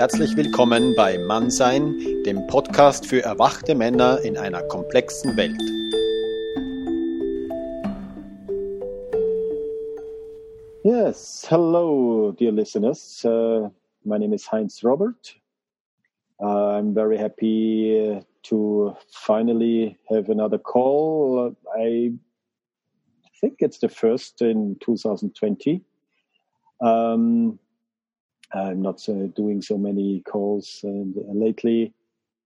Herzlich willkommen bei Mannsein, dem Podcast für erwachte Männer in einer komplexen Welt. Yes, hello, dear listeners. Uh, my name is Heinz Robert. Uh, I'm very happy uh, to finally have another call. I think it's the first in 2020. Um, I'm not uh, doing so many calls uh, lately,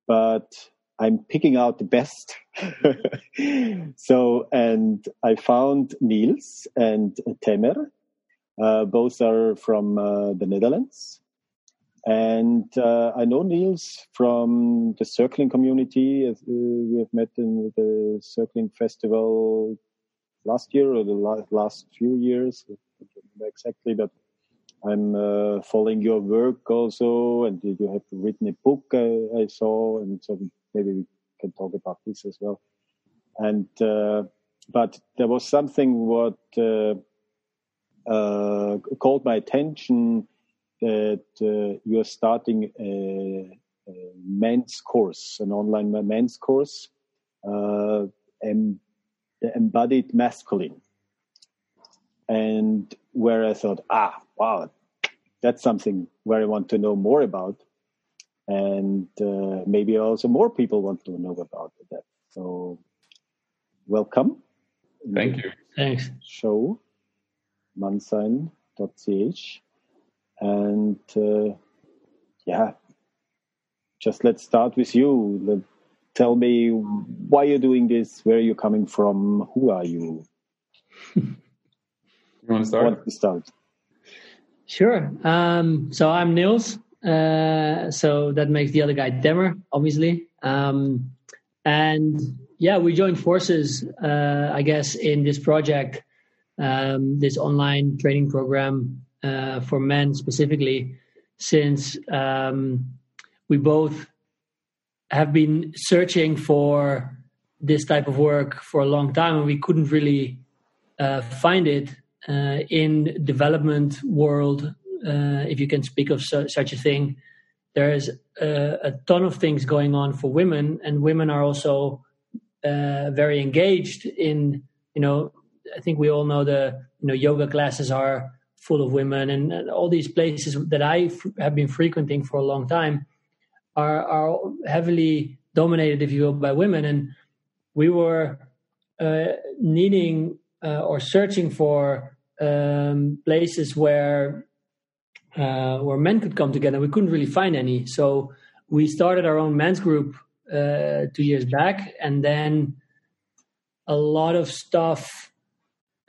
but I'm picking out the best. so, and I found Niels and Temer. Uh, both are from uh, the Netherlands. And uh, I know Niels from the circling community. Uh, we have met in the circling festival last year or the last, last few years. I don't remember exactly, but I'm uh, following your work also, and you have written a book I, I, saw, and so maybe we can talk about this as well. And uh, but there was something what uh, uh called my attention that uh, you're starting a, a, men's course, an online men's course, uh, em, the embodied masculine and where I thought, ah, wow, that's something where I want to know more about, and uh, maybe also more people want to know about that. So, welcome. Thank you. Thanks. Show mannsein.ch and uh, yeah, just let's start with you. Let, tell me why you're doing this, where you're coming from, who are you? You want to start? Want to start? Sure. Um, so I'm Nils. Uh, so that makes the other guy Temer, obviously. Um, and yeah, we joined forces, uh, I guess, in this project, um, this online training program uh, for men specifically, since um, we both have been searching for this type of work for a long time, and we couldn't really uh, find it in development world, uh, if you can speak of su- such a thing, there is a, a, ton of things going on for women, and women are also uh, very engaged in. You know, I think we all know the you know yoga classes are full of women, and, and all these places that I f- have been frequenting for a long time are are heavily dominated, if you will, by women, and we were uh, needing uh, or searching for um, places where uh, where men could come together. We couldn't really find any, so we started our own men's group uh, two years back, and then a lot of stuff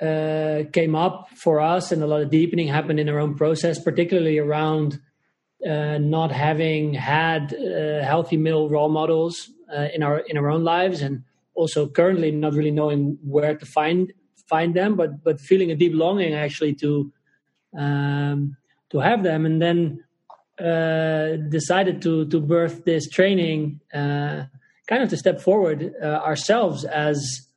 uh, came up for us, and a lot of deepening happened in our own process, particularly around uh, not having had uh, healthy male role models uh, in our in our own lives, and also currently not really knowing where to find find them, but but feeling a deep longing actually to um, to have them, and then uh, decided to to birth this training, uh, kind of to step forward uh, ourselves as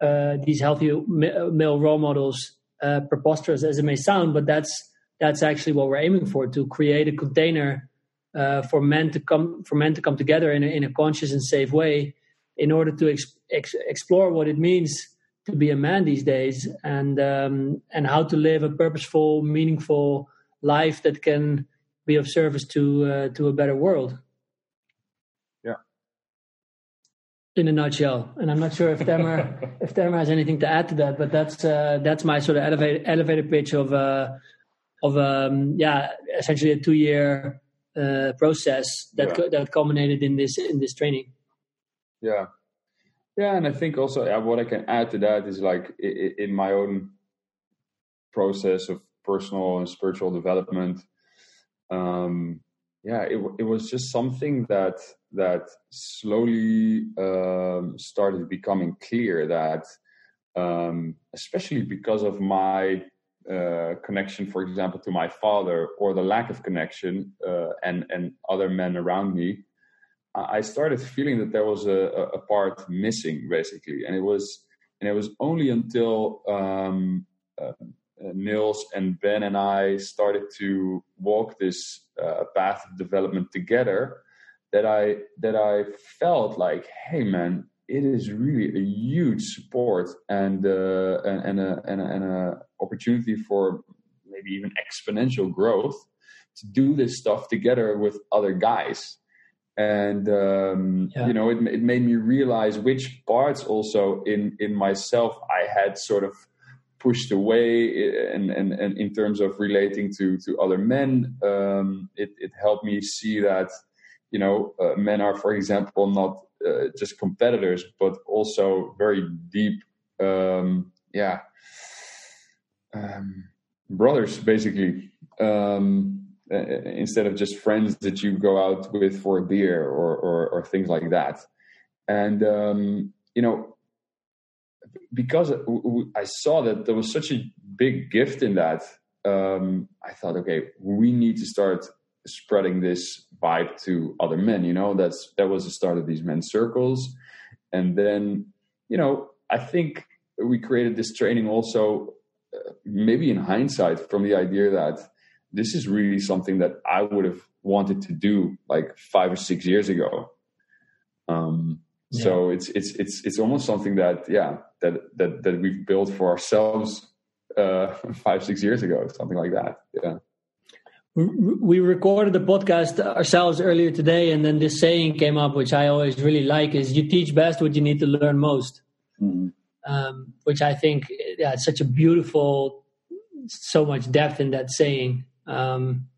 uh, these healthy male role models. Uh, preposterous as it may sound, but that's that's actually what we're aiming for to create a container uh, for men to come for men to come together in a, in a conscious and safe way in order to ex- ex- explore what it means to be a man these days and um, and how to live a purposeful meaningful life that can be of service to uh, to a better world. Yeah. In a nutshell. And i'm not sure if Temer if Temer has anything to add to that but that's uh, that's my sort of elevated elevator pitch of uh of um yeah essentially a two year uh, process that yeah. that culminated in this in this training. Yeah yeah, and I think also yeah, what I can add to that is like in my own process of personal and spiritual development. Um, yeah, it it was just something that that slowly um, started becoming clear that, um, especially because of my uh, connection, for example, to my father, or the lack of connection, uh, and and other men around me, I started feeling that there was a, a part missing, basically, and it was and it was only until um, uh, Nils and Ben and I started to walk this uh, path of development together, that I that I felt like, hey man, it is really a huge support and uh, and, and a and a, and a opportunity for maybe even exponential growth to do this stuff together with other guys and um, yeah. you know it, it made me realize which parts also in in myself i had sort of pushed away and and, and in terms of relating to to other men um, it, it helped me see that you know uh, men are for example not uh, just competitors but also very deep um, yeah um, brothers basically um, instead of just friends that you go out with for a beer or or, or things like that. And um, you know, because I saw that there was such a big gift in that, um, I thought, okay, we need to start spreading this vibe to other men. You know, that's that was the start of these men's circles, and then you know, I think we created this training also, uh, maybe in hindsight, from the idea that this is really something that I would have wanted to do like five or six years ago. Um, yeah. So it's it's it's it's almost something that yeah that that that we've built for ourselves uh, five six years ago, something like that. Yeah. We recorded the podcast ourselves earlier today, and then this saying came up, which I always really like: "Is you teach best what you need to learn most." Mm-hmm. Um, which I think, yeah, it's such a beautiful, so much depth in that saying. Um,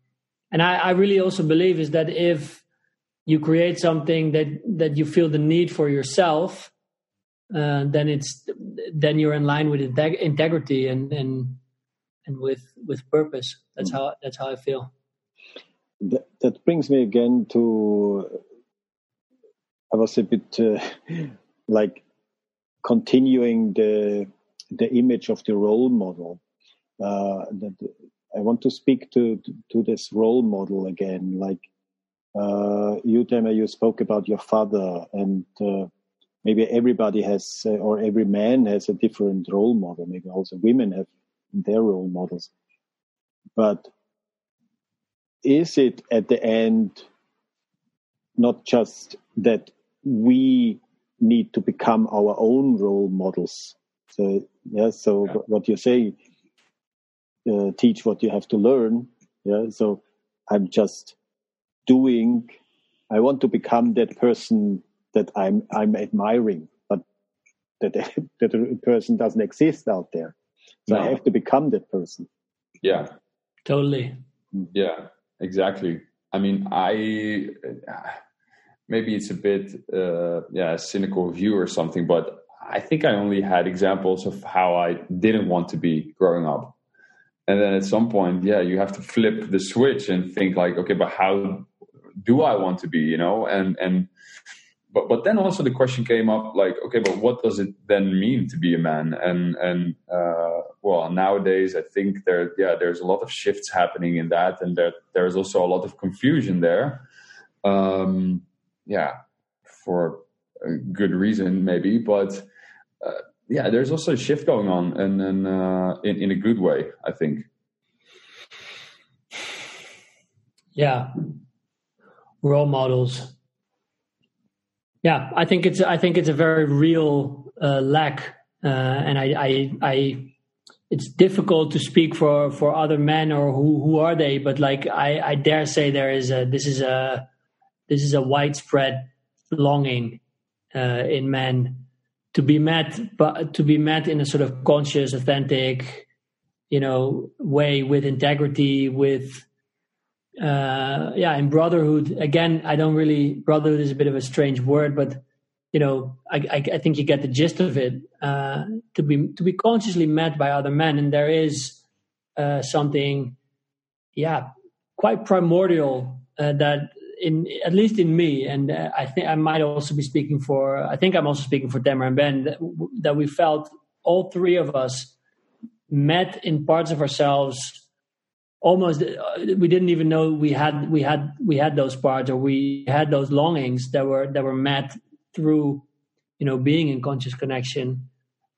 and I, I really also believe is that if you create something that that you feel the need for yourself, uh, then it's then you're in line with integ- integrity and and and with with purpose. That's how that's how I feel. That, that brings me again to I was a bit uh, like continuing the the image of the role model. Uh, that I want to speak to, to, to this role model again. Like uh, you, Tema, you spoke about your father, and uh, maybe everybody has, uh, or every man has a different role model. Maybe also women have their role models. But is it at the end not just that we need to become our own role models? So yeah, so yeah. what you say uh, teach what you have to learn. Yeah, so I'm just doing. I want to become that person that I'm I'm admiring, but that that person doesn't exist out there. So no. I have to become that person. Yeah, totally. Yeah, exactly. I mean, I maybe it's a bit uh, yeah cynical view or something, but I think I only had examples of how I didn't want to be growing up and then at some point yeah you have to flip the switch and think like okay but how do i want to be you know? And and but but then also the question came up like okay but what does it then mean to be a man? And and uh, well nowadays i think there yeah there's a lot of shifts happening in that and there there's also a lot of confusion there. Um yeah for a good reason maybe but uh, yeah, there's also a shift going on, and, and uh, in in a good way, I think. Yeah, role models. Yeah, I think it's I think it's a very real uh, lack, uh, and I, I I it's difficult to speak for for other men or who who are they, but like I I dare say there is a this is a this is a widespread longing uh, in men to be met but to be met in a sort of conscious authentic you know way with integrity with uh yeah in brotherhood. Again i don't really brotherhood is a bit of a strange word but you know i i, I think you get the gist of it. Uh to be to be consciously met by other men and there is uh something yeah quite primordial uh, that in at least in me, and uh, I think I might also be speaking for. I think I'm also speaking for Tamer and Ben that, that we felt all three of us met in parts of ourselves almost uh, we didn't even know we had we had we had those parts or we had those longings that were that were met through you know being in conscious connection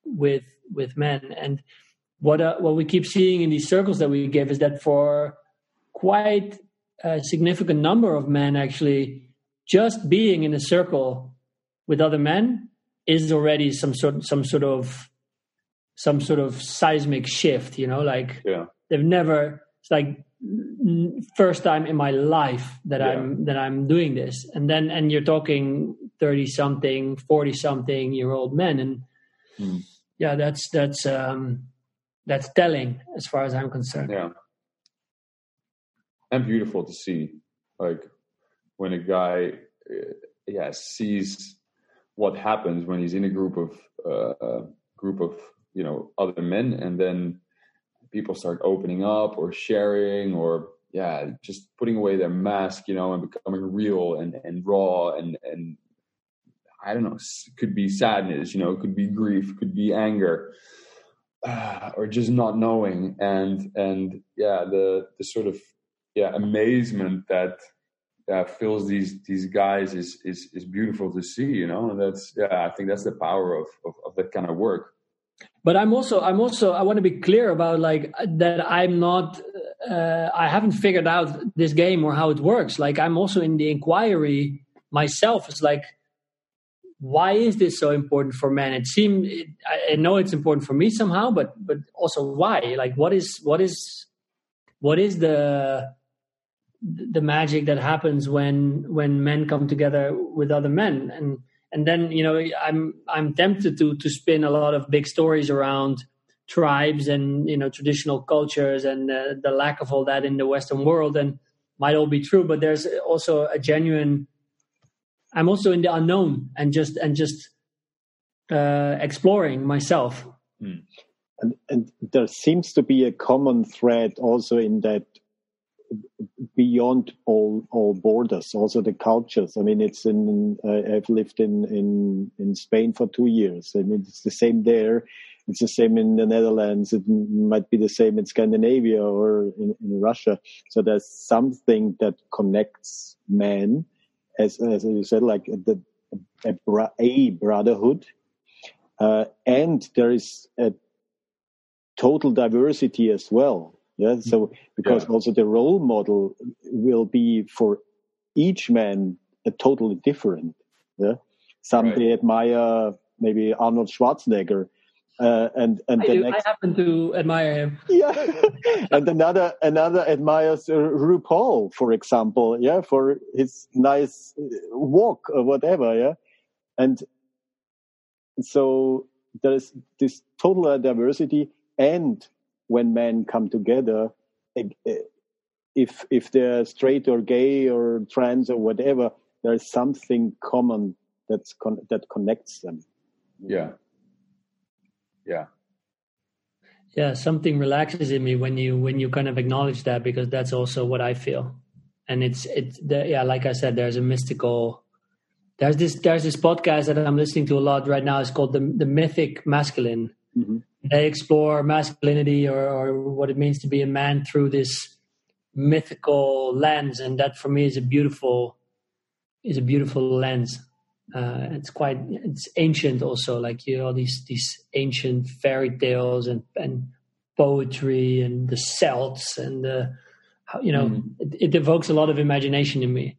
with with men and what uh, what we keep seeing in these circles that we give is that for quite a significant number of men, actually, just being in a circle with other men is already some sort some sort of some sort of seismic shift. You know, like yeah. they've never. It's like first time in my life that yeah. I'm that I'm doing this, and then and you're talking thirty something, forty something year old men, and mm. yeah, that's that's um, that's telling as far as I'm concerned. Yeah, and beautiful to see, like when a guy, uh, yeah, sees what happens when he's in a group of uh, a group of you know other men, and then people start opening up or sharing or yeah just putting away their mask you know and becoming real and and raw and and i don't know could be sadness you know could be grief could be anger uh, or just not knowing. And and yeah the the sort of yeah amazement that fills these these guys is is is beautiful to see you know? And that's yeah i think that's the power of of, of that kind of work. But i'm also i'm also i want to be clear about like that i'm not uh, i haven't figured out this game or how it works. Like i'm also in the inquiry myself. It's like why is this so important for men? It seems i know it's important for me somehow but but also why? Like what is what is what is the the magic that happens when when men come together with other men and and then you know i'm i'm tempted to to spin a lot of big stories around tribes and you know traditional cultures and uh, the lack of all that in the western world and might all be true but there's also a genuine i'm also in the unknown and just and just uh, exploring myself mm. and, and there seems to be a common thread also in that beyond all all borders also the cultures. I mean it's in uh, i've lived in in in spain for two years mean, it's the same there. It's the same in the netherlands. It might be the same in scandinavia or in, in russia. So there's something that connects men as as you said like the a, a brotherhood uh, and there is a total diversity as well yeah. So because yeah. also the role model will be for each man a totally different. Yeah. Some right. they admire maybe Arnold Schwarzenegger. Uh, and and I, the do, next, I happen to admire him. Yeah, and another another admires uh, RuPaul, for example. Yeah, for his nice uh, walk or whatever. Yeah, and so there is this total diversity, and when men come together, if if they're straight or gay or trans or whatever, there's something common that's con- that connects them. Yeah. Yeah. Yeah, something relaxes in me when you when you kind of acknowledge that because that's also what I feel, and it's it's the, yeah, like I said, there's a mystical. There's this there's this podcast that I'm listening to a lot right now. It's called the the Mythic Masculine, mm-hmm they explore masculinity or, or, what it means to be a man through this mythical lens. And that for me is a beautiful is a beautiful lens. Uh, it's quite it's ancient also like you know these these ancient fairy tales and and poetry and the celts and the you know mm. it, it evokes a lot of imagination in me.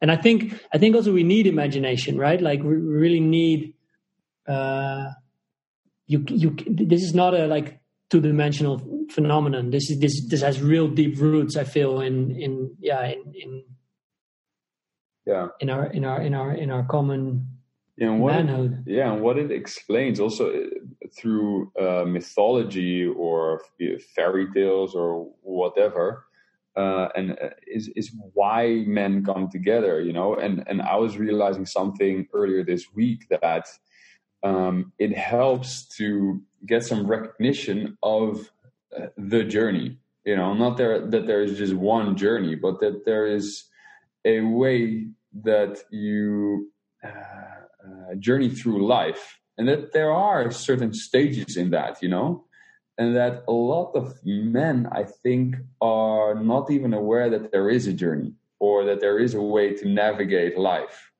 And i think i think also we need imagination right? Like we really need uh you you this is not a like two dimensional phenomenon. This is this this has real deep roots. I feel in in yeah in, in yeah in our in our in our in our common and what manhood. It, yeah, and what it explains also uh, through uh, mythology or fairy tales or whatever, uh, and uh, is is why men come together. You know, and and I was realizing something earlier this week that um, it helps to get some recognition of uh, the journey. You know, not there that there is just one journey, but that there is a way that you uh, uh, journey through life, and that there are certain stages in that. You know, and that a lot of men, I think, are not even aware that there is a journey or that there is a way to navigate life,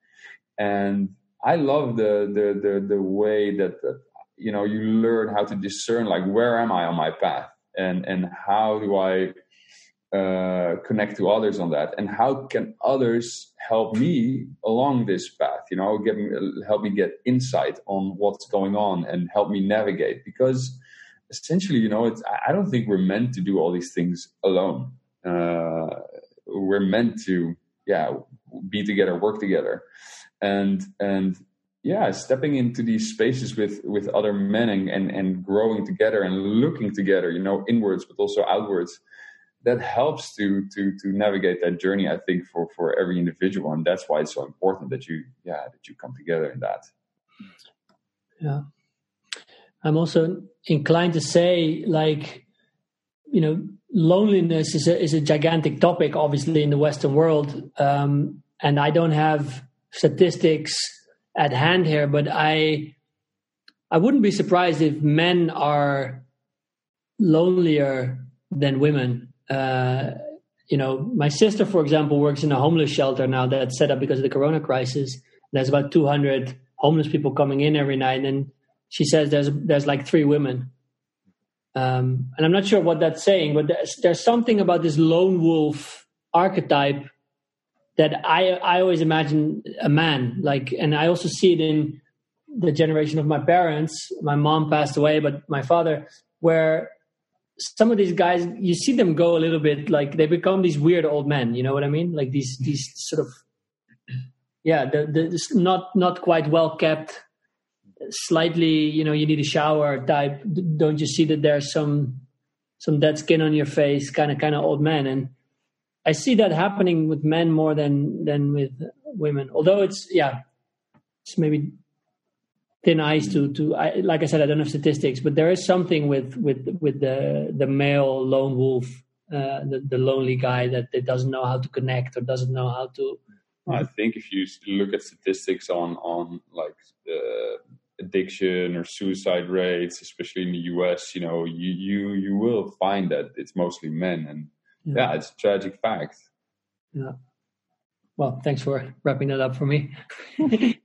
and I love the the the, the way that, that you know you learn how to discern like where am i on my path? And and how do i uh, connect to others on that? And how can others help me along this path you know get me, help me get insight on what's going on and help me navigate? Because essentially you know it's i don't think we're meant to do all these things alone. Uh, we're meant to yeah be together work together and and yeah stepping into these spaces with with other men and, and and growing together and looking together you know inwards but also outwards that helps to to to navigate that journey i think for for every individual. And that's why it's so important that you yeah that you come together in that. Yeah. I'm also inclined to say like you know loneliness is a is a gigantic topic obviously in the western world. Um, and i don't have statistics at hand here but i i wouldn't be surprised if men are lonelier than women uh, you know, my sister, for example, works in a homeless shelter now that's set up because of the corona crisis. There's about 200 homeless people coming in every night, and she says there's there's like three women. Um, and I'm not sure what that's saying, but there's, there's something about this lone wolf archetype that I I always imagine a man like, and I also see it in the generation of my parents. My mom passed away, but my father, where some of these guys you see them go a little bit like they become these weird old men you know what i mean like these these sort of yeah the, the not not quite well kept slightly you know you need a shower type don't you see that there's some some dead skin on your face kind of kind of old men and i see that happening with men more than than with women although it's yeah it's maybe thin ice to to I, like I said I don't have statistics, but there is something with with with the the male lone wolf, uh, the the lonely guy that, that doesn't know how to connect or doesn't know how to. I think if you look at statistics on on like uh, addiction or suicide rates, especially in the U.S., you know you you you will find that it's mostly men, and yeah, yeah it's a tragic fact. Yeah. Well, thanks for wrapping that up for me.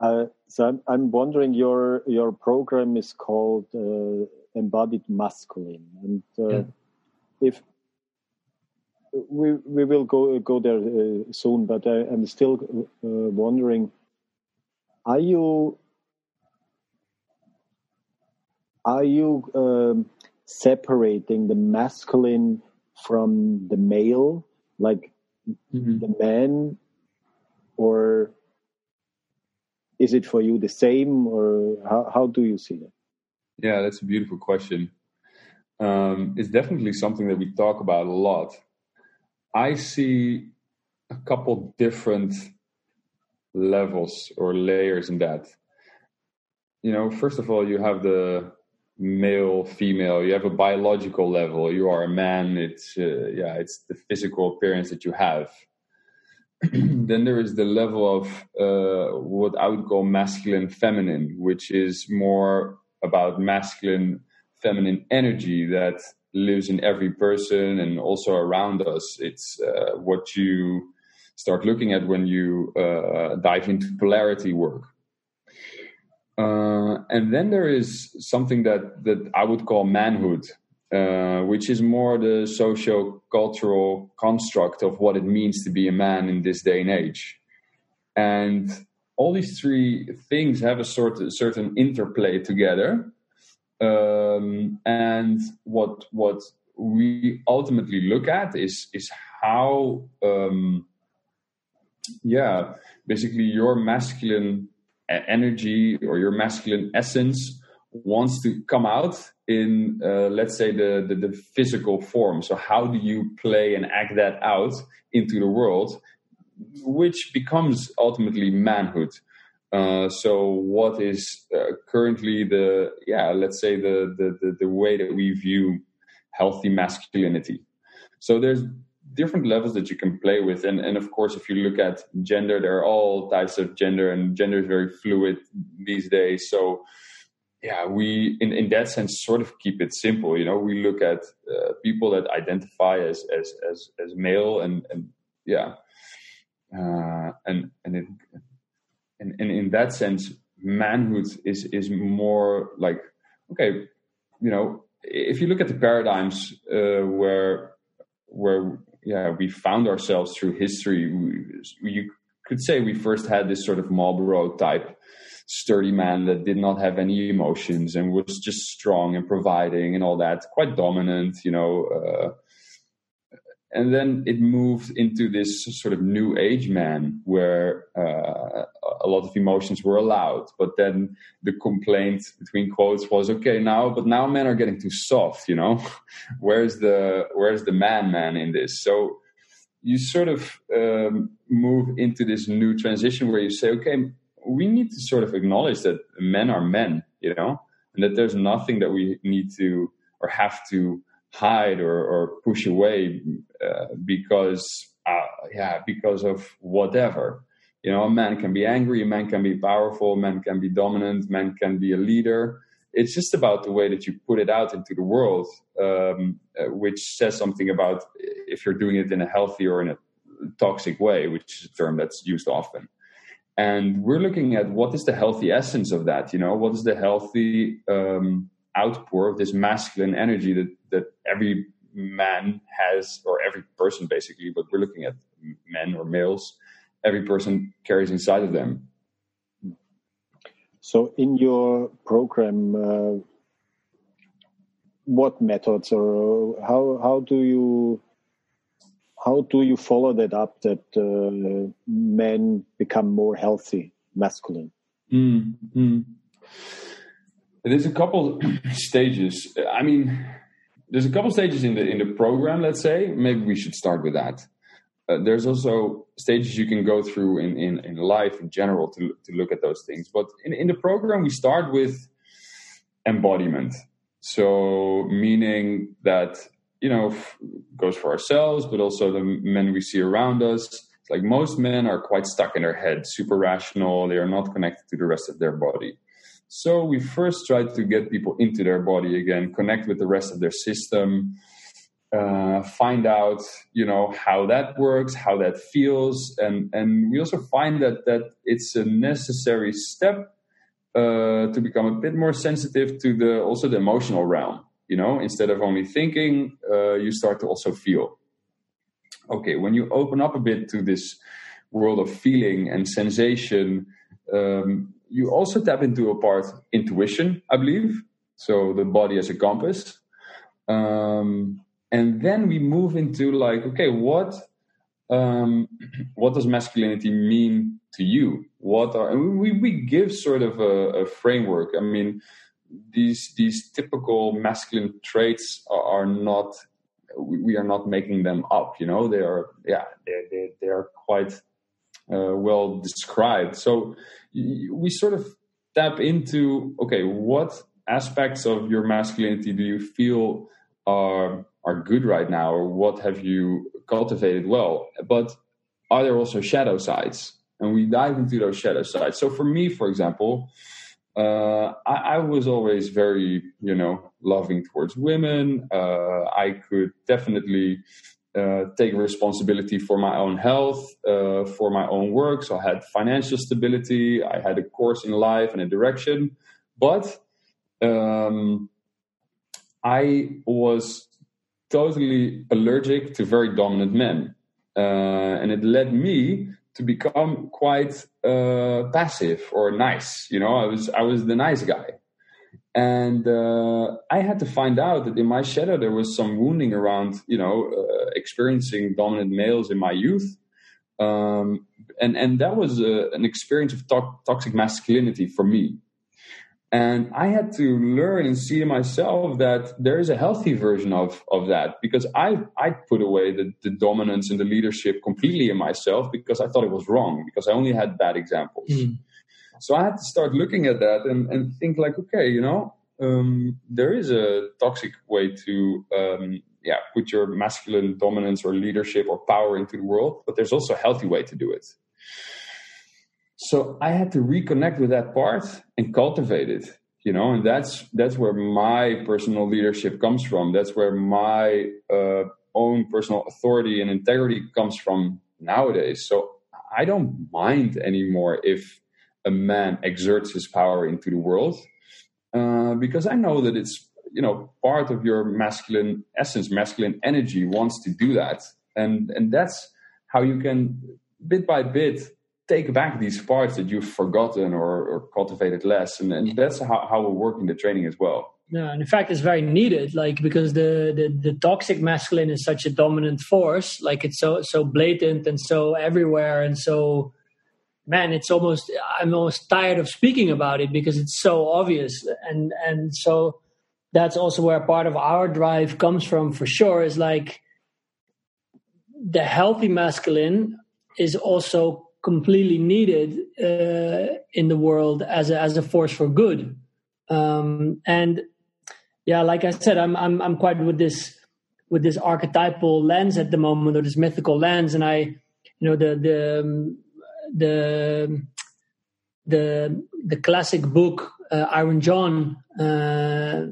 uh, so I'm, I'm wondering your your program is called uh, embodied masculine, and uh, yeah. if we we will go go there uh, soon, but I, am still uh, wondering: Are you are you um, separating the masculine from the male, like mm-hmm. the man, or is it for you the same, or how, how do you see it? Yeah, that's a beautiful question. Um, it's definitely something that we talk about a lot. I see a couple different levels or layers in that. You know, first of all, you have the male female you have a biological level you are a man it's uh, yeah it's the physical appearance that you have. Then there is the level of uh, what i would call masculine feminine which is more about masculine feminine energy that lives in every person and also around us. It's uh, what you start looking at when you uh, dive into polarity work uh, and then there is something that, that I would call manhood, uh, which is more the socio cultural construct of what it means to be a man in this day and age. And all these three things have a sort of certain interplay together. Um, and what what we ultimately look at is is how um, yeah basically your masculine energy or your masculine essence wants to come out in uh, let's say the, the, the physical form. So how do you play and act that out into the world which becomes ultimately manhood? Uh, so what is uh, currently the yeah let's say the, the the the way that we view healthy masculinity? So there's different levels that you can play with. And and of course if you look at gender there are all types of gender and gender is very fluid these days. So yeah we in in that sense sort of keep it simple. You know we look at uh, people that identify as as as as male and and yeah uh, and and it and, and in that sense, manhood is is more like okay, you know, if you look at the paradigms uh, where where yeah we found ourselves through history, we, you could say we first had this sort of Marlboro type sturdy man that did not have any emotions and was just strong and providing and all that, quite dominant, you know. Uh, And then it moved into this sort of new age man where uh, a lot of emotions were allowed. But then the complaint between quotes was okay now but now men are getting too soft you know? Where's the where's the man man in this? So you sort of um, move into this new transition where you say okay we need to sort of acknowledge that men are men you know? And that there's nothing that we need to or have to hide or, or push away uh, because uh, yeah because of whatever. You know a man can be angry a man can be powerful a man can be dominant man can be a leader. It's just about the way that you put it out into the world um, uh, which says something about if you're doing it in a healthy or in a toxic way which is a term that's used often. And we're looking at what is the healthy essence of that you know? What is the healthy um, outpour of this masculine energy that that every man has, or every person basically, but we're looking at men or males, every person carries inside of them. So, in your program, uh, what methods or how how do you how do you follow that up that uh, men become more healthy, masculine? Mm, mm. There's a couple stages. I mean, there's a couple stages in the in the program. Let's say maybe we should start with that. Uh, there's also stages you can go through in, in, in life in general to, to look at those things. But in, in the program, we start with embodiment. So, meaning that, you know, goes for ourselves, but also the men we see around us. It's like most men are quite stuck in their head, super rational. They are not connected to the rest of their body. So we first try to get people into their body again, connect with the rest of their system, uh, find out, you know, how that works, how that feels, and and we also find that that it's a necessary step uh, to become a bit more sensitive to the also the emotional realm. You know, instead of only thinking, uh, you start to also feel. Okay, when you open up a bit to this world of feeling and sensation. Um, you also tap into a part intuition, I believe. So the body as a compass. Um, and then we move into like, okay, what um, what does masculinity mean to you? What are we we give sort of a, a framework. I mean, these these typical masculine traits are, are not we are not making them up. You know, they are yeah they they they are quite uh, well described. So we sort of tap into okay, what aspects of your masculinity do you feel are are good right now, or what have you cultivated well? But are there also shadow sides? And we dive into those shadow sides. So for me, for example, uh, I, I, was always very, you know, loving towards women. Uh, I could definitely uh, take responsibility for my own health, uh, for my own work. So I had financial stability, I had a course in life and a direction, but um, I was totally allergic to very dominant men, uh, and it led me to become quite uh, passive or nice. You know, I was I was the nice guy. And uh, I had to find out that in my shadow there was some wounding around, you know, uh, experiencing dominant males in my youth, um, and and that was uh, an experience of to- toxic masculinity for me. And I had to learn and see myself that there is a healthy version of of that because I I put away the, the dominance and the leadership completely in myself because I thought it was wrong because I only had bad examples. Mm. So I had to start looking at that and, and think like, okay, you know, um, there is a toxic way to um, yeah put your masculine dominance or leadership or power into the world, but there's also a healthy way to do it. So I had to reconnect with that part and cultivate it, you know, and that's that's where my personal leadership comes from. That's where my uh, own personal authority and integrity comes from nowadays. So I don't mind anymore if a man exerts his power into the world uh, because I know that it's you know part of your masculine essence, masculine energy wants to do that, and and that's how you can bit by bit take back these parts that you've forgotten or, or cultivated less, and, and that's how, how we're working the training as well. Yeah, and in fact, it's very needed, like because the, the the toxic masculine is such a dominant force, like it's so so blatant and so everywhere, and so man, it's almost I'm almost tired of speaking about it because it's so obvious, and and so that's also where part of our drive comes from for sure. Is like the healthy masculine is also completely needed uh, in the world as a, as a force for good, um, and yeah, like I said, I'm I'm I'm quite with this with this archetypal lens at the moment or this mythical lens, and I you know the the um, the the the classic book uh, Iron John uh,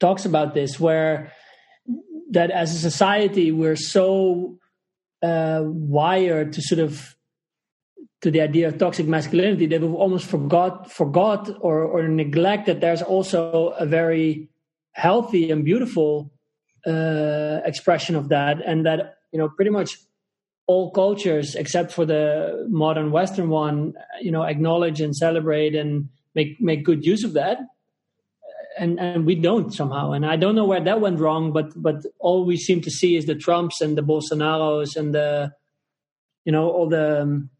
talks about this, where that as a society we're so uh, wired to sort of to the idea of toxic masculinity that we've almost forgot forgot or, or neglect that there's also a very healthy and beautiful uh, expression of that, and that you know pretty much all cultures except for the modern western one you know acknowledge and celebrate and make make good use of that. And and we don't somehow. And i don't know where that went wrong but but all we seem to see is the trumps and the bolsonaros and the you know all the um,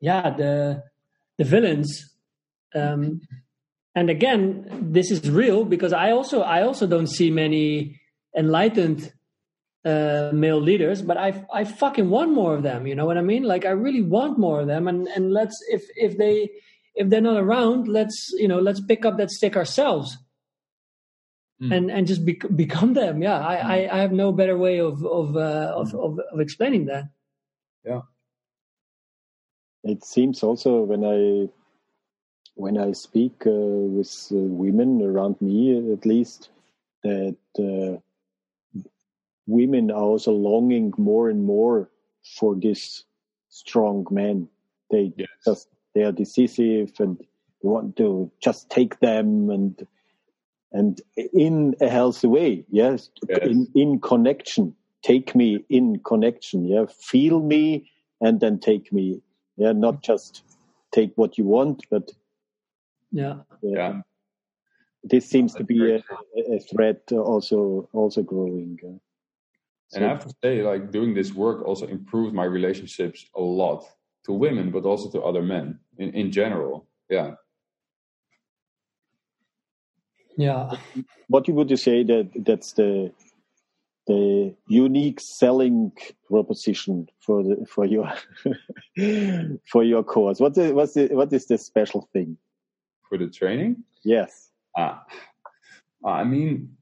yeah the the villains. Um and again this is real because i also i also don't see many enlightened uh, male leaders, but I I fucking want more of them. You know what I mean? Like I really want more of them, and and let's if if they if they're not around, let's you know let's pick up that stick ourselves. Mm. And and just be, become them, yeah. I, mm. I, I have no better way of of, uh, of, of of explaining that. Yeah, it seems also when I when I speak uh, with uh, women around me, at least, that uh, women are also longing more and more for this strong man. They yes. just they are decisive and they want to just take them and and in a healthy way, yes, yes. In, in connection. Take me in connection, yeah. Feel me and then take me, yeah. Not just take what you want, but yeah, yeah. This seems to be a, a, threat also also growing. And I have to say, like doing this work also improved my relationships a lot to women, but also to other men in, in general. Yeah. Yeah. What would you say that that's the the unique selling proposition for the for your for your course? What's the, what's the, what is the special thing for the training? Yes. Ah, I mean,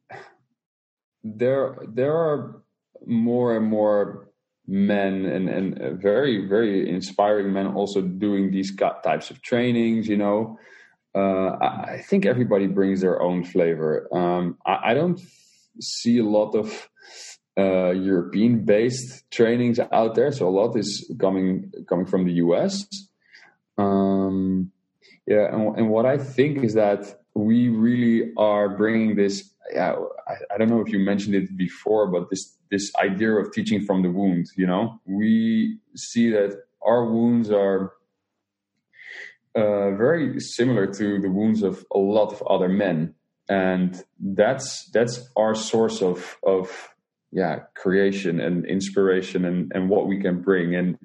there there are more and more men and, and very, very inspiring men also doing these types of trainings, you know. Uh, I think everybody brings their own flavor. Um, I, I, don't see a lot of uh, European based trainings out there, so a lot is coming coming from the US. Um, yeah, and, and what I think is that we really are bringing this. Yeah, I, I don't know if you mentioned it before, but this this idea of teaching from the wound you know? We see that our wounds are uh, very similar to the wounds of a lot of other men. And that's that's our source of of yeah creation and inspiration and and what we can bring. And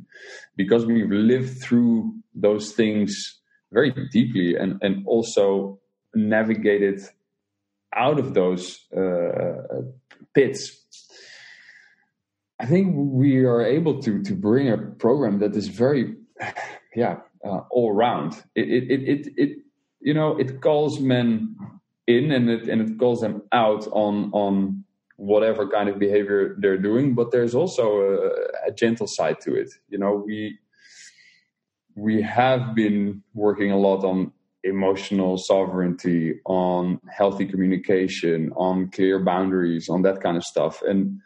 because we've lived through those things very deeply and and also navigated out of those uh, pits I think we are able to to bring a program that is very, yeah, uh, all round. It, it it it it you know it calls men in and it and it calls them out on on whatever kind of behavior they're doing. But there's also a, a gentle side to it. You know, we we have been working a lot on emotional sovereignty, on healthy communication, on clear boundaries, on that kind of stuff, and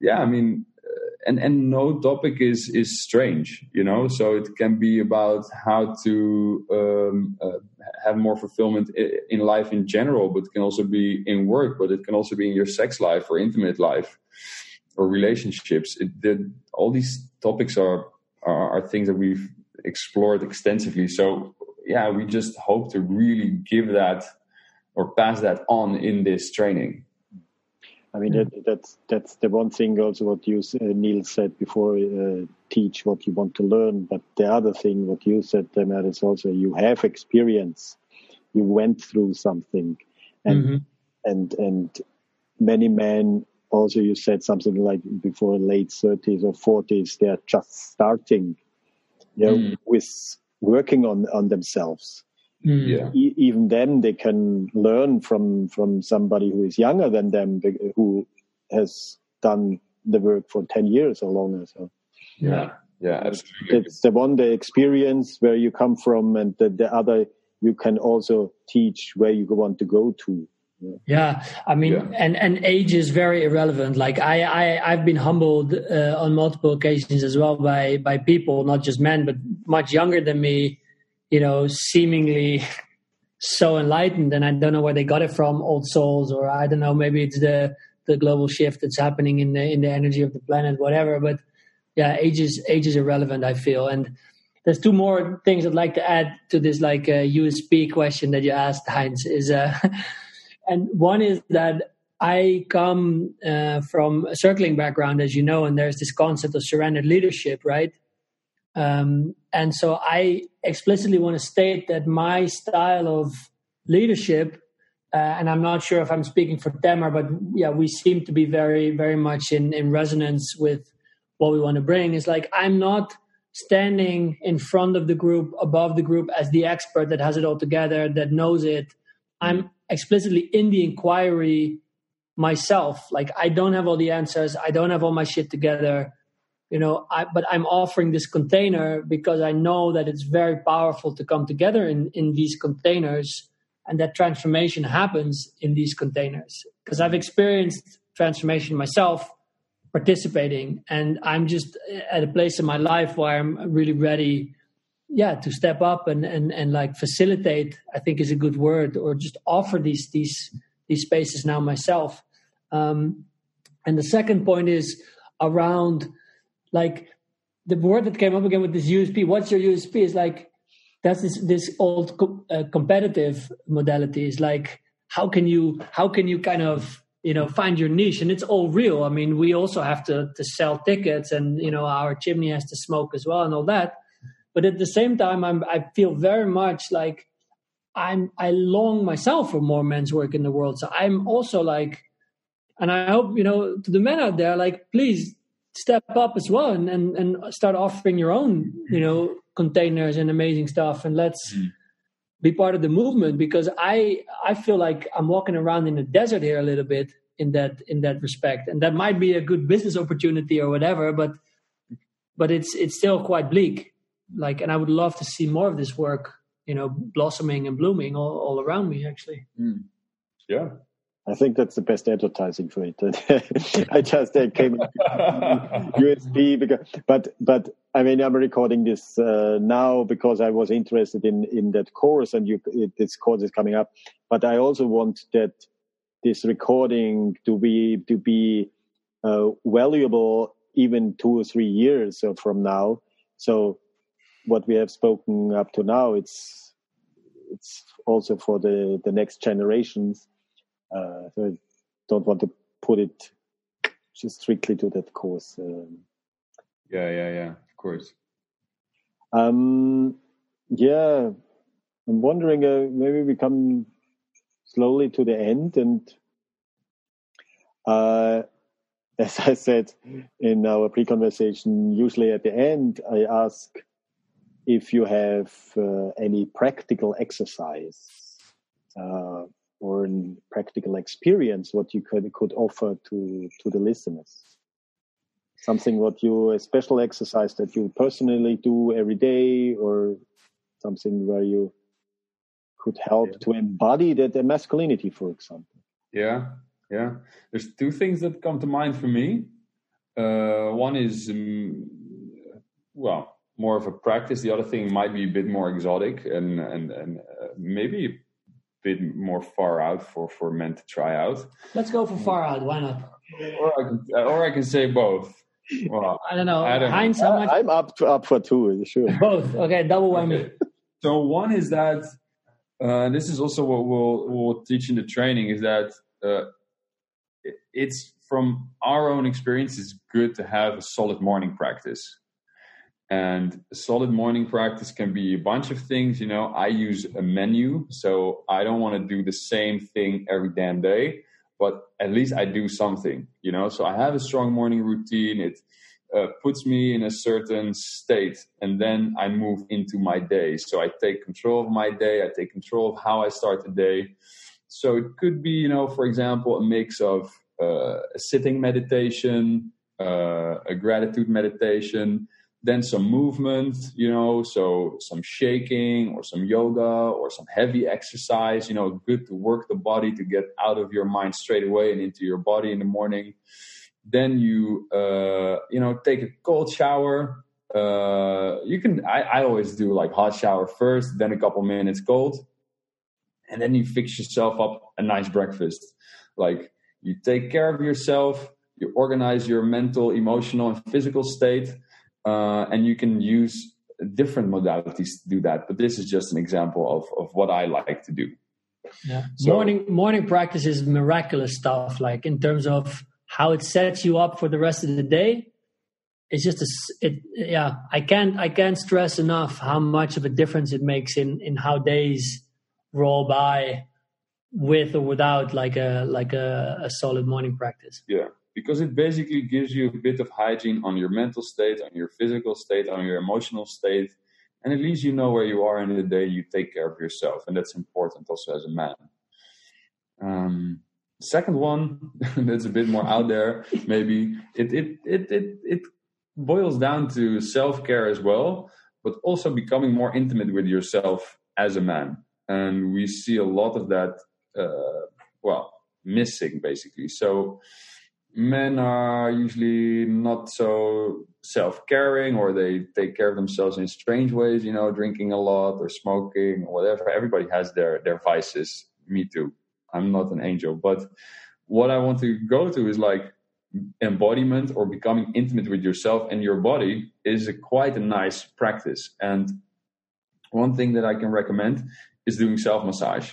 yeah, I mean, uh, and and no topic is is strange, you know. So it can be about how to um, uh, have more fulfillment in life in general, but it can also be in work, but it can also be in your sex life or intimate life or relationships. It, the, all these topics are, are are things that we've explored extensively. So yeah, we just hope to really give that or pass that on in this training. I mean, that, that's that's the one thing also what you uh, Neil said before. Uh, teach what you want to learn, but the other thing what you said, Temer, is also you have experience. You went through something, and mm-hmm. and and many men also you said something like before late thirties or forties they are just starting, you know, mm. with working on on themselves Mm. Yeah. E- even then, they can learn from from somebody who is younger than them, who has done the work for ten years or longer. So, yeah, yeah, absolutely. It's the one the experience where you come from, and the, the other you can also teach where you want to go to. Yeah. yeah, I mean, yeah. and and age is very irrelevant. Like I, I I've been humbled uh, on multiple occasions as well by by people, not just men, but much younger than me, you know, seemingly so enlightened, and I don't know where they got it from, old souls, or I don't know, maybe it's the the global shift that's happening in the in the energy of the planet, whatever. But yeah, age is age is irrelevant. I feel, and there's two more things I'd like to add to this like uh, USP question that you asked, Heinz. Is uh, and one is that I come uh, from a circling background, as you know, and there's this concept of surrendered leadership, right? Um, and so I explicitly want to state that my style of leadership, uh, and I'm not sure if I'm speaking for Temer, but yeah, we seem to be very, very much in, in resonance with what we want to bring. Is like I'm not standing in front of the group, above the group, as the expert that has it all together, that knows it. I'm explicitly in the inquiry myself. Like I don't have all the answers. I don't have all my shit together you know I, but i'm offering this container because i know that it's very powerful to come together in in these containers and that transformation happens in these containers. Because i've experienced transformation myself participating and i'm just at a place in my life where i'm really ready yeah to step up and and and like facilitate i think is a good word or just offer these these these spaces now myself. Um and the second point is around like the word that came up again with this USP. What's your USP? Is like that's this this old co- uh, competitive modality. Is like how can you how can you kind of you know find your niche and it's all real. I mean, we also have to to sell tickets and you know our chimney has to smoke as well and all that. But at the same time, I'm I feel very much like I'm I long myself for more men's work in the world. So I'm also like, and I hope you know to the men out there, like please step up as well and, and, and start offering your own, you know, containers and amazing stuff. And let's mm. be part of the movement because I, I feel like I'm walking around in the desert here a little bit in that, in that respect. And that might be a good business opportunity or whatever, but, but it's, it's still quite bleak. Like, and I would love to see more of this work, you know, blossoming and blooming all, all around me actually. Mm. Yeah. I think that's the best advertising for it. I just uh, came USB because, but but I mean I'm recording this uh, now because I was interested in in that course and you it, this course is coming up. But I also want that this recording to be to be uh, valuable even two or three years from now. So what we have spoken up to now, it's it's also for the the next generations uh, so I don't want to put it just strictly to that course. Um, yeah, yeah, yeah. Of course. Um, yeah, I'm wondering. Uh, maybe we come slowly to the end, and uh, as I said in our pre-conversation, usually at the end I ask if you have uh, any practical exercise uh, or in practical experience what you could could offer to to the listeners something what you a special exercise that you personally do every day or something where you could help yeah. to embody that the masculinity for example yeah yeah there's two things that come to mind for me Uh, one is um, well more of a practice. The other thing might be a bit more exotic and and and uh, maybe bit more far out for for men to try out. Let's go for far out. Why not? Or I can or I can say both. Well, I don't know. I don't know. Heinz, how much? I'm up to, up for two, sure. Both. Okay, double whammy. So one is that uh, this is also what we'll we'll teach in the training is that uh, it's from our own experience. It's good to have a solid morning practice, and solid morning practice can be a bunch of things. You know, I use a menu, so I don't want to do the same thing every damn day, but at least I do something. You know, so I have a strong morning routine. It uh, puts me in a certain state and then i move into my day so i take control of my day i take control of how i start the day so it could be you know for example a mix of uh, a sitting meditation uh, a gratitude meditation then some movement you know so some shaking or some yoga or some heavy exercise you know good to work the body to get out of your mind straight away and into your body in the morning. Then you uh, you know take a cold shower. Uh, you can I, I always do like hot shower first then a couple minutes cold. And then you fix yourself up a nice breakfast. Like you take care of yourself you organize your mental emotional and physical state uh, and you can use different modalities to do that but this is just an example of, of what i like to do Yeah. So- morning morning practice is miraculous stuff. Like in terms of how it sets you up for the rest of the day. It's just a it. Yeah, I can't I can't stress enough how much of a difference it makes in in how days roll by with or without like a like a, a solid morning practice. Yeah, because it basically gives you a bit of hygiene on your mental state, on your physical state, on your emotional state, and at least you know where you are in the day. You take care of yourself, and that's important also as a man. Um, second one that's a bit more out there. Maybe it it it it it boils down to self care as well, but also becoming more intimate with yourself as a man, and we see a lot of that. Uh, well, missing basically. So men are usually not so self-caring or they take care of themselves in strange ways you know drinking a lot or smoking or whatever. Everybody has their their vices. Me too. I'm not an angel. But what i want to go to is like embodiment or becoming intimate with yourself and your body is a quite a nice practice. And one thing that i can recommend is doing self massage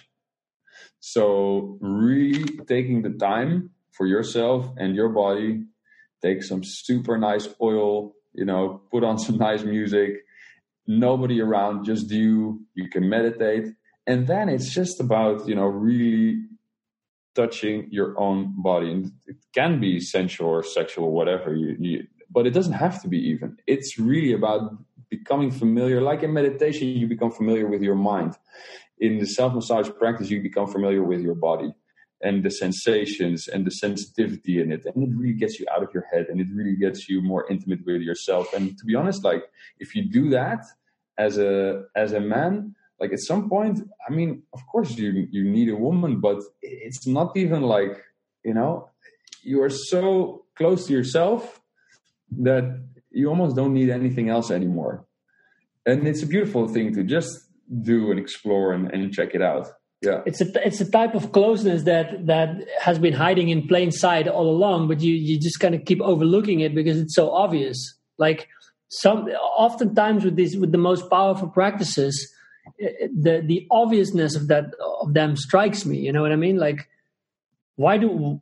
so really taking the time for yourself and your body. Take some super nice oil you know put on some nice music. Nobody around just you. You can meditate. And then it's just about you know really touching your own body. And it can be sensual or sexual whatever you, but it doesn't have to be even. It's really about becoming familiar. Like in meditation you become familiar with your mind. In the self massage practice you become familiar with your body and the sensations and the sensitivity in it. And it really gets you out of your head and it really gets you more intimate with yourself. And to be honest like if you do that as a as a man like at some point i mean of course you you need a woman but it's not even like you know you are so close to yourself that you almost don't need anything else anymore. And it's a beautiful thing to just do and explore and, and check it out yeah It's a it's a type of closeness that that has been hiding in plain sight all along, but you you just kind of keep overlooking it because it's so obvious. Like some oftentimes with these with the most powerful practices, eh, the the obviousness of that of them strikes me. You know what I mean? Like why do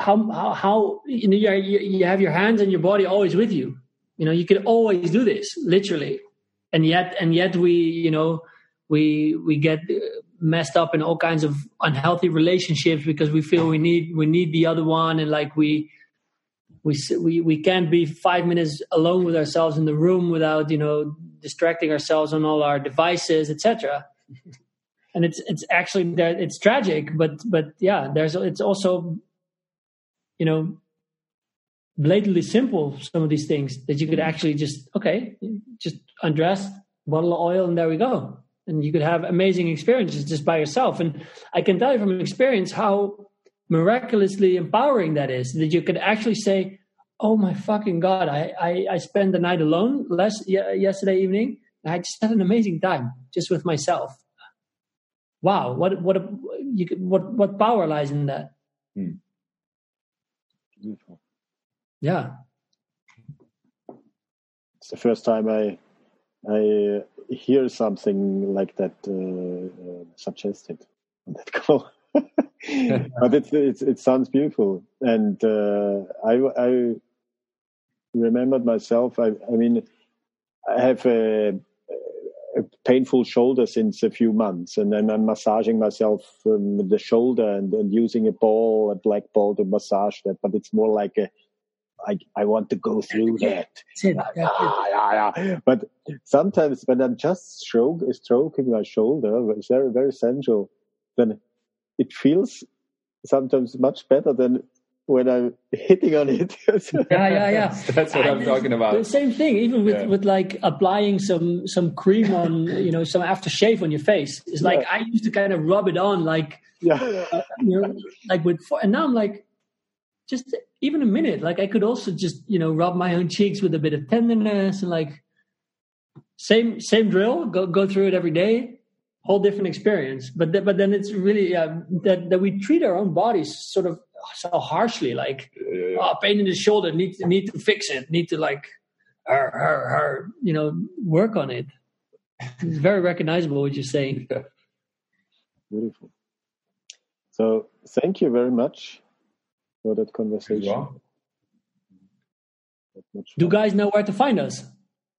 how how, how you know you you have your hands and your body always with you. You know you can always do this literally, and yet and yet we you know we we get messed up in all kinds of unhealthy relationships because we feel we need we need the other one. And like we we we we can't be five minutes alone with ourselves in the room without you know distracting ourselves on all our devices etc and it's it's actually that it's tragic but but yeah there's it's also you know blatantly simple some of these things that you could actually just okay just undress bottle of oil and there we go and you could have amazing experiences just by yourself and i can tell you from experience how miraculously empowering that is that you could actually say oh my fucking god, I I, I spent the night alone last yesterday evening. I just had an amazing time just with myself. Wow, what what a, you, what what power lies in that? Hmm. Beautiful. Yeah. It's the first time I I hear something like that uh, uh, suggested on that call. but it's, it's, it sounds beautiful, and uh, I I remembered myself. I I mean, I have a, a painful shoulder since a few months, and then I'm massaging myself from the shoulder and, and using a ball, a black ball, to massage that. But it's more like a I, I want to go through that. Yeah, yeah, yeah. But sometimes when I'm just stroke, stroking my shoulder, it's very, very sensual, then it feels sometimes much better than when I'm hitting on it. yeah, yeah, yeah. That's what I, am talking about. The same thing, even with, yeah. with like applying some some cream on, you know, some aftershave on your face. It's like yeah. I used to kind of rub it on, like, yeah, uh, you know, like with, and now I'm like, just even a minute. Like I could also just, you know, rub my own cheeks with a bit of tenderness and like same same drill. Go go through it every day. Whole different experience. But th- but then it's really yeah, that that we treat our own bodies sort of so harshly. Like yeah, yeah. Oh, pain in the shoulder. Need to need to fix it. Need to like, her, her, her, you know, work on it. It's very recognizable what you're saying. Beautiful. So thank you very much for that conversation. Do guys know where to find us?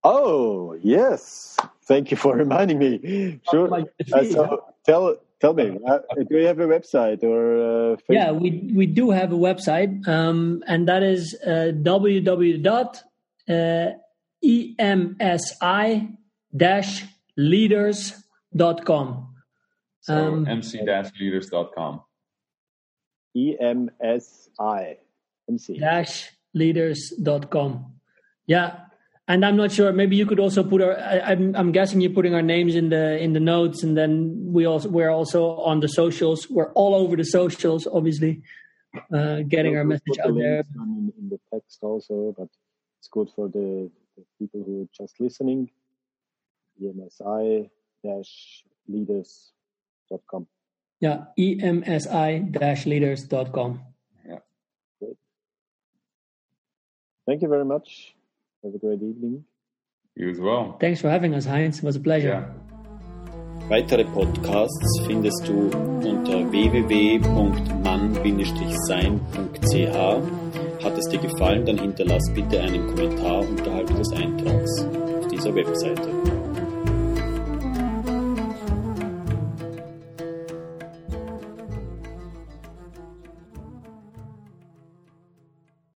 Oh yes, thank you for reminding me. Sure. Uh, so tell tell me, uh, do you have a website or? Uh, yeah, we we do have a website, um, and that is uh, www.emsi-leaders.com. So um, mc-leaders.com. EMSI. MC. Dash leaders.com. Yeah. And I'm not sure. Maybe you could also put our. I, am I'm, I'm guessing you're putting our names in the in the notes, and then we also we're also on the socials. We're all over the socials, obviously, uh, getting our message out there. In, in, the text also, but it's good for the, the people who are just listening. EMSI dash leaders.com. Yeah, emsi-leaders.com. Yeah. Great. Thank you very much. Have a great evening. You as well. Thanks for having us, Heinz. It was a pleasure. Yeah. Weitere Podcasts findest du unter www.mann-sein.ch. Hat es dir gefallen, dann hinterlass bitte einen Kommentar unterhalb des Eintrags auf dieser Webseite.